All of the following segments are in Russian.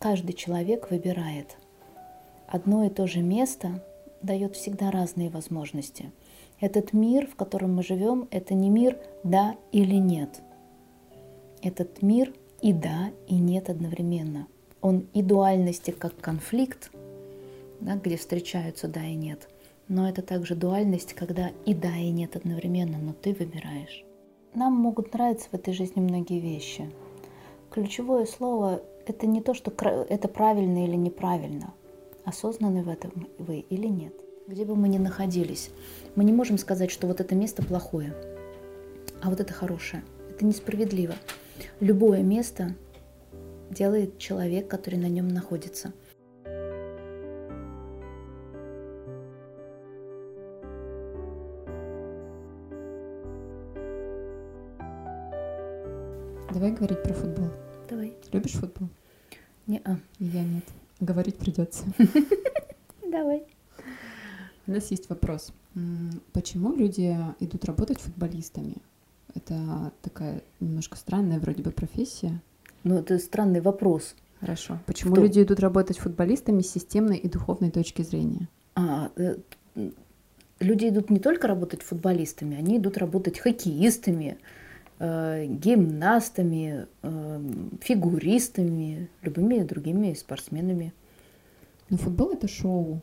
каждый человек выбирает. Одно и то же место дает всегда разные возможности. Этот мир, в котором мы живем, это не мир да или нет. Этот мир и да, и нет одновременно. Он и дуальности как конфликт, да, где встречаются да и нет. Но это также дуальность, когда и да, и нет одновременно, но ты выбираешь. Нам могут нравиться в этой жизни многие вещи. Ключевое слово – это не то, что это правильно или неправильно. Осознаны в этом вы или нет. Где бы мы ни находились, мы не можем сказать, что вот это место плохое, а вот это хорошее. Это несправедливо. Любое место делает человек, который на нем находится. Давай говорить про футбол. Любишь футбол? Не-а. Я нет. Говорить придется. Давай. У нас есть вопрос. Почему люди идут работать футболистами? Это такая немножко странная вроде бы профессия. Ну, это странный вопрос. Хорошо. Почему Кто? люди идут работать футболистами с системной и духовной точки зрения? А, э, люди идут не только работать футболистами, они идут работать хоккеистами, гимнастами, э, фигуристами, любыми другими спортсменами. Но футбол это шоу.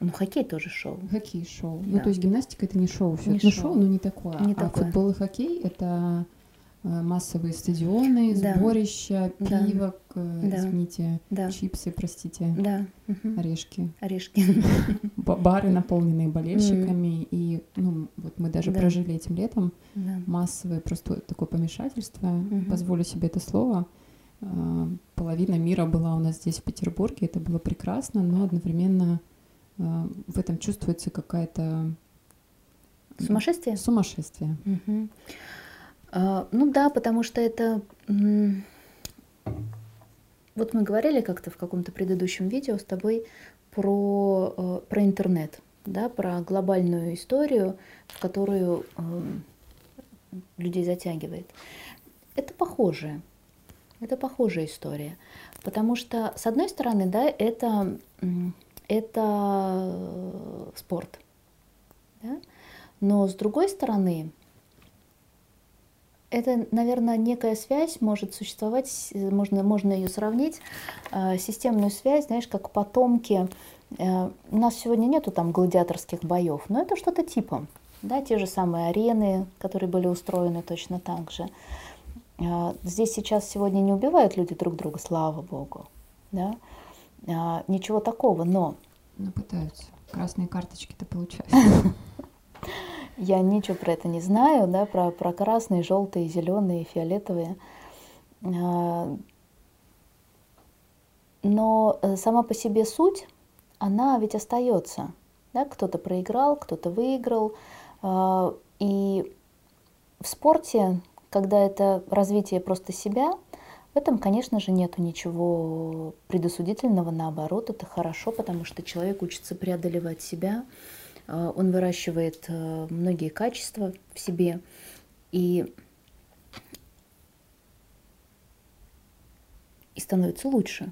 Ну, хоккей тоже шоу. Хоккей шоу. Ну, да. Ну, то есть гимнастика это не шоу. Все не ну, шоу. шоу, но не такое. Не а такое. футбол и хоккей это э, массовые стадионы, да. сборища, да. пиво, да. извините, да. чипсы, простите, да. орешки. Орешки. Бары, наполненные болельщиками. Mm. И ну, вот мы даже да. прожили этим летом да. массовое просто такое помешательство. Mm-hmm. Позволю себе это слово. Э, половина мира была у нас здесь в Петербурге. Это было прекрасно, но одновременно Э, в этом чувствуется какая-то... Сумасшествие? Сумасшествие. Угу. А, ну да, потому что это... Вот мы говорили как-то в каком-то предыдущем видео с тобой про, э, про интернет, да, про глобальную историю, в которую э, людей затягивает. Это похоже. Это похожая история. Потому что, с одной стороны, да, это это э, спорт. Да? Но с другой стороны, это, наверное, некая связь может существовать, можно, можно ее сравнить, э, системную связь, знаешь, как потомки. Э, у нас сегодня нету там гладиаторских боев, но это что-то типа. Да, те же самые арены, которые были устроены точно так же. Э, здесь сейчас сегодня не убивают люди друг друга, слава богу. Да? Ничего такого, но... Ну, пытаются. Красные карточки-то получают. Я ничего про это не знаю, да, про, про красные, желтые, зеленые, фиолетовые. А, но э, сама по себе суть, она ведь остается. Да? Кто-то проиграл, кто-то выиграл. А, и в спорте, когда это развитие просто себя, в этом, конечно же, нет ничего предосудительного, наоборот, это хорошо, потому что человек учится преодолевать себя, он выращивает э, многие качества в себе, и, и становится лучше.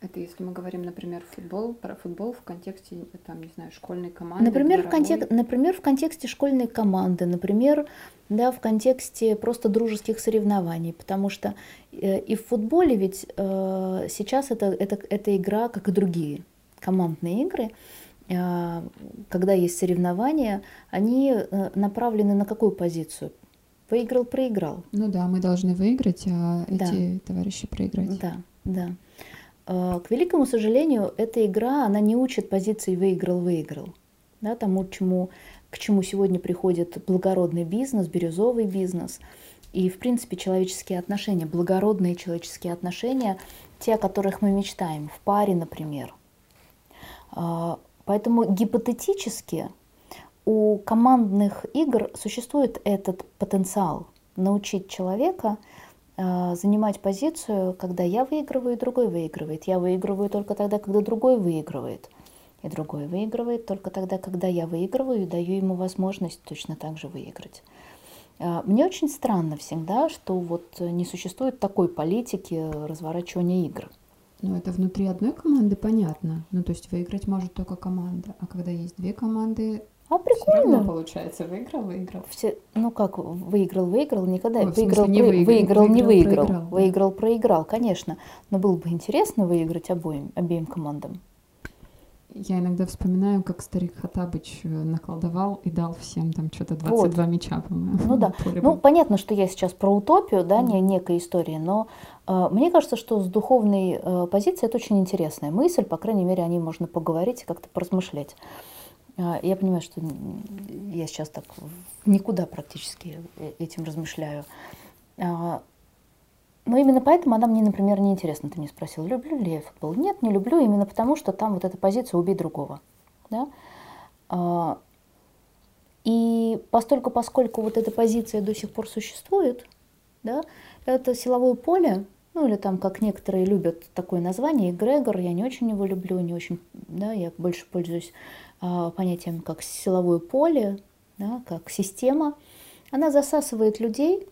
Это если мы говорим, например, футбол, про футбол в контексте, там, не знаю, школьной команды. Например, в, контек... например в контексте школьной команды, например, да, в контексте просто дружеских соревнований, потому что э, и в футболе ведь э, сейчас это, это, это игра, как и другие командные игры, э, когда есть соревнования, они э, направлены на какую позицию? Выиграл, проиграл. Ну да, мы должны выиграть, а да. эти товарищи проиграть. Да, да. Э, к великому сожалению, эта игра, она не учит позиции выиграл-выиграл. Да, тому, чему, к чему сегодня приходит благородный бизнес, бирюзовый бизнес и, в принципе, человеческие отношения, благородные человеческие отношения, те, о которых мы мечтаем, в паре, например. Э, поэтому гипотетически у командных игр существует этот потенциал научить человека – а, занимать позицию, когда я выигрываю, и другой выигрывает. Я выигрываю только тогда, когда другой выигрывает. И другой выигрывает только тогда, когда я выигрываю и даю ему возможность точно так же выиграть. А, мне очень странно всегда, что вот не существует такой политики разворачивания игр. Ну, это внутри одной команды понятно. Ну, то есть выиграть может только команда. А когда есть две команды, а прикольно. Все получается, выиграл, выиграл. Все, ну как, выиграл, выиграл, никогда. Ой, выиграл, не выиграл, выиграл, не выиграл. Выиграл, проиграл, выиграл, проиграл, конечно. Но было бы интересно выиграть обоим, обеим командам. Я иногда вспоминаю, как старик Хатабыч э, наколдовал и дал всем там что-то 22 вот. мяча, по-моему. Ну да. Ну, понятно, что я сейчас про утопию, да, не некая история, но э, мне кажется, что с духовной э, позиции это очень интересная мысль, по крайней мере, о ней можно поговорить и как-то поразмышлять. Э, я понимаю, что я сейчас так никуда практически э, этим размышляю. Но именно поэтому она мне, например, не интересна. Ты мне спросил, люблю ли я футбол? Нет, не люблю, именно потому что там вот эта позиция «убей другого». Да? А, и постольку, поскольку вот эта позиция до сих пор существует, да, это силовое поле, ну или там, как некоторые любят такое название, эгрегор, я не очень его люблю, не очень, да, я больше пользуюсь а, понятием как силовое поле, да, как система. Она засасывает людей,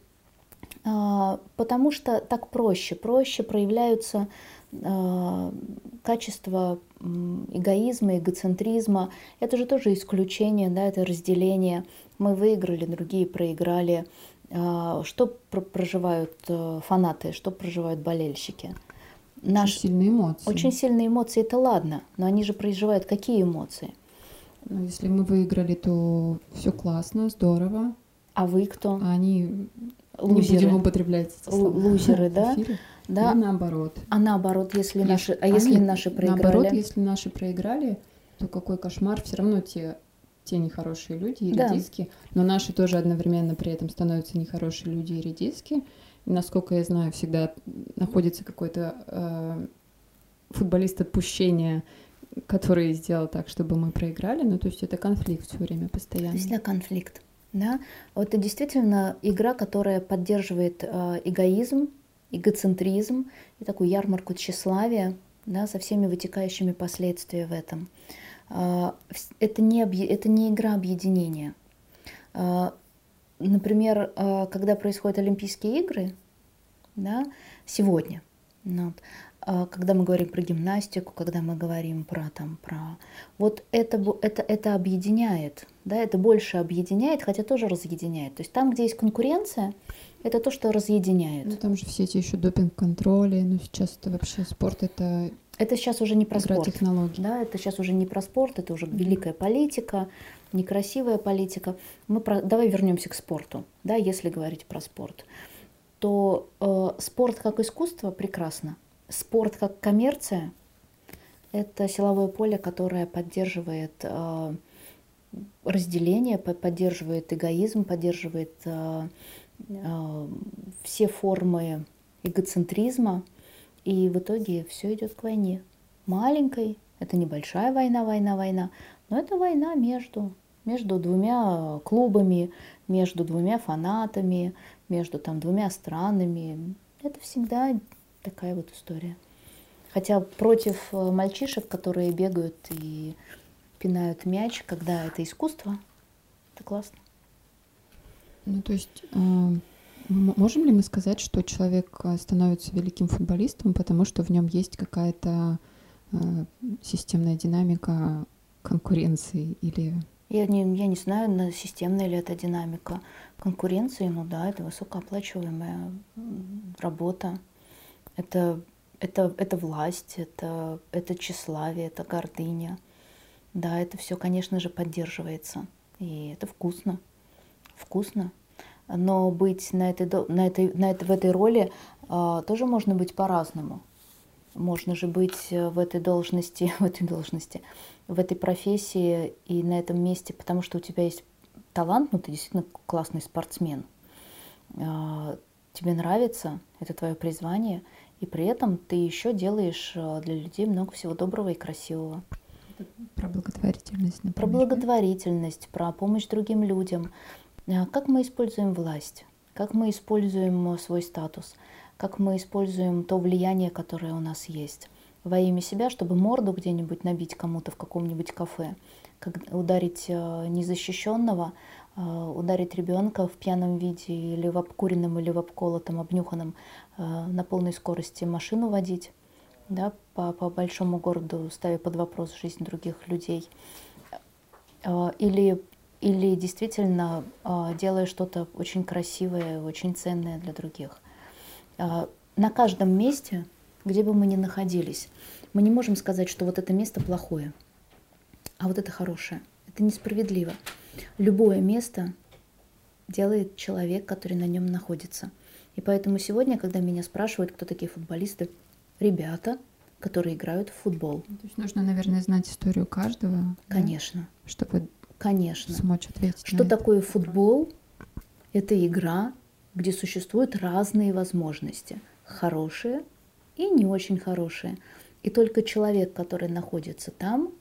потому что так проще, проще проявляются а, качества эгоизма, эгоцентризма. Это же тоже исключение, да, это разделение. Мы выиграли, другие проиграли. А, что проживают э, фанаты, что проживают болельщики? Наш... Очень сильные эмоции. Очень сильные эмоции, это ладно, но они же проживают какие эмоции? Ну, если мы выиграли, то все классно, здорово. А вы кто? А они лузеры. Не будем употреблять эти слова. Лузеры, да? Да. И наоборот. А наоборот, если если, наши, а если а наши проиграли? Наоборот, если наши проиграли, то какой кошмар, все равно те те нехорошие люди, редиски, да. но наши тоже одновременно при этом становятся нехорошие люди и редиски. И, насколько я знаю, всегда находится какой-то э, футболист отпущения, который сделал так, чтобы мы проиграли. Ну, то есть это конфликт все время постоянно. Всегда конфликт. Да? Вот это действительно игра, которая поддерживает э, эгоизм, эгоцентризм и такую ярмарку тщеславия да, со всеми вытекающими последствиями в этом. Э, это, не, это не игра объединения. Э, например, когда происходят Олимпийские игры, да, сегодня, вот, а, когда мы говорим про гимнастику, когда мы говорим про там про вот это это это объединяет, да, это больше объединяет, хотя тоже разъединяет. То есть там, где есть конкуренция, это то, что разъединяет. Ну там же все эти еще допинг-контроли, ну сейчас это вообще спорт это это сейчас уже не про спорт. технологий. Да, это сейчас уже не про спорт, это уже mm-hmm. великая политика, некрасивая политика. Мы про... Давай вернемся к спорту, да, если говорить про спорт, то э, спорт как искусство прекрасно спорт как коммерция – это силовое поле, которое поддерживает э, разделение, поддерживает эгоизм, поддерживает э, э, все формы эгоцентризма, и в итоге все идет к войне. Маленькой, это небольшая война, война, война, но это война между, между двумя клубами, между двумя фанатами, между там двумя странами. Это всегда такая вот история. Хотя против э, мальчишек, которые бегают и пинают мяч, когда это искусство, это классно. Ну, то есть, э, можем ли мы сказать, что человек э, становится великим футболистом, потому что в нем есть какая-то системная динамика конкуренции или я не, я не знаю, системная ли это динамика конкуренции, но да, это высокооплачиваемая работа. Это, это, это власть, это, это тщеславие, это гордыня. Да, это все, конечно же, поддерживается. И это вкусно. Вкусно. Но быть на этой, на этой, на этой, в этой роли э, тоже можно быть по-разному. Можно же быть э, в этой должности, в этой должности, в этой профессии и на этом месте, потому что у тебя есть талант, ну ты действительно классный спортсмен. Э, тебе нравится, это твое призвание, и при этом ты еще делаешь э, для людей много всего доброго и красивого. Про благотворительность, например. Про благотворительность, про помощь другим людям. А как мы используем власть? Как мы используем э, свой статус? Как мы используем то влияние, которое у нас есть? Во имя себя, чтобы морду где-нибудь набить кому-то в каком-нибудь кафе, как ударить э, незащищенного, ударить ребенка в пьяном виде или в обкуренном, или в обколотом, обнюханном на полной скорости машину водить, да, по, по большому городу, ставя под вопрос жизнь других людей. Или, или действительно делая что-то очень красивое, очень ценное для других. На каждом месте, где бы мы ни находились, мы не можем сказать, что вот это место плохое, а вот это хорошее. Это несправедливо. Любое место делает человек, который на нем находится. И поэтому сегодня, когда меня спрашивают, кто такие футболисты, ребята, которые играют в футбол. То есть нужно, наверное, знать историю каждого. Конечно. Да? Чтобы Конечно. смочь ответить. Что такое футбол? Это игра, где существуют разные возможности. Хорошие и не очень хорошие. И только человек, который находится там,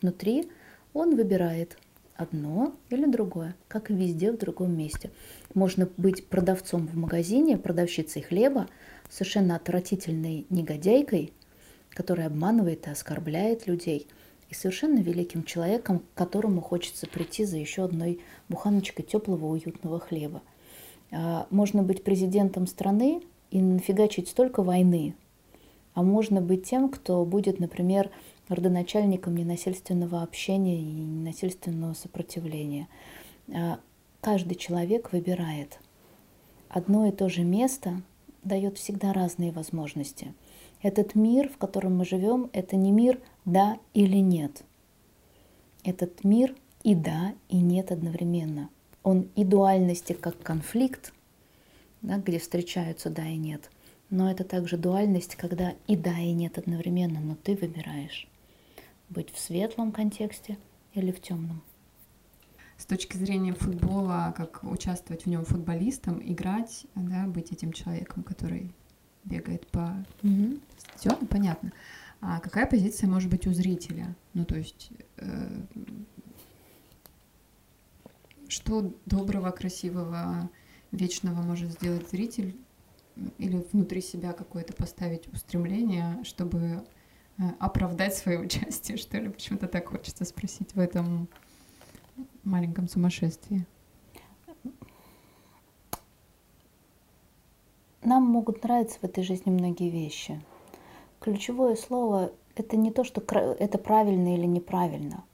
внутри, он выбирает одно или другое, как и везде в другом месте. Можно быть продавцом в магазине, продавщицей хлеба, совершенно отвратительной негодяйкой, которая обманывает и оскорбляет людей, и совершенно великим человеком, к которому хочется прийти за еще одной буханочкой теплого уютного хлеба. А, можно быть президентом страны и нафигачить столько войны, а можно быть тем, кто будет, например, родоначальником ненасильственного общения и ненасильственного сопротивления. А, каждый человек выбирает. Одно и то же место дает всегда разные возможности. Этот мир, в котором мы живем, это не мир да или нет. Этот мир и да, и нет одновременно. Он и дуальности как конфликт, да, где встречаются да и нет, но это также дуальность, когда и да, и нет одновременно, но ты выбираешь быть в светлом контексте или в темном. С точки зрения футбола, как участвовать в нем футболистом, играть, да, быть этим человеком, который бегает по mm-hmm. стадиону, понятно. А какая позиция может быть у зрителя? Ну, то есть, э, что доброго, красивого, вечного может сделать зритель или внутри себя какое-то поставить устремление, чтобы э, оправдать свое участие, что ли? Почему-то так хочется спросить в этом маленьком сумасшествии. Нам могут нравиться в этой жизни многие вещи. Ключевое слово — это не то, что это правильно или неправильно.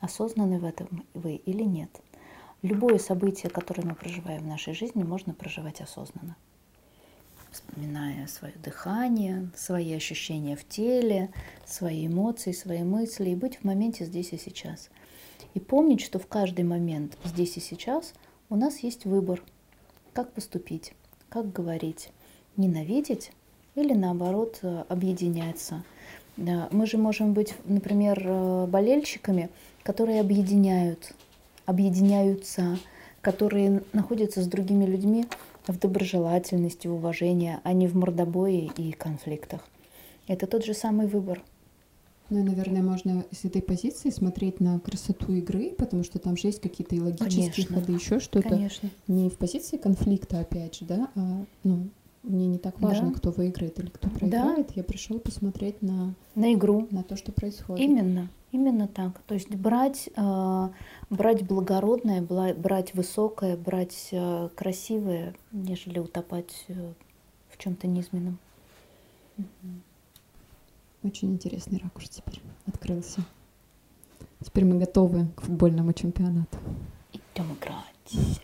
Осознаны в этом вы или нет. Любое событие, которое мы проживаем в нашей жизни, можно проживать осознанно вспоминая свое дыхание, свои ощущения в теле, свои эмоции, свои мысли, и быть в моменте здесь и сейчас. И помнить, что в каждый момент здесь и сейчас у нас есть выбор, как поступить, как говорить, ненавидеть или наоборот объединяться. Мы же можем быть, например, э, болельщиками, которые объединяют, объединяются, которые находятся с другими людьми в доброжелательности, уважении, а не в мордобое и конфликтах. Это тот же самый выбор. Ну и, наверное, можно с этой позиции смотреть на красоту игры, потому что там же есть какие-то и логические Конечно. ходы, еще что-то. Конечно. Не в позиции конфликта, опять же, да, а ну, мне не так важно, да. кто выиграет или кто проиграет. Да. Я пришел посмотреть на на игру, на то, что происходит. Именно, именно так. То есть брать, э, брать благородное, брать высокое, брать э, красивое, нежели утопать э, в чем-то низменном. Очень интересный ракурс теперь открылся. Теперь мы готовы к футбольному чемпионату. Идем играть.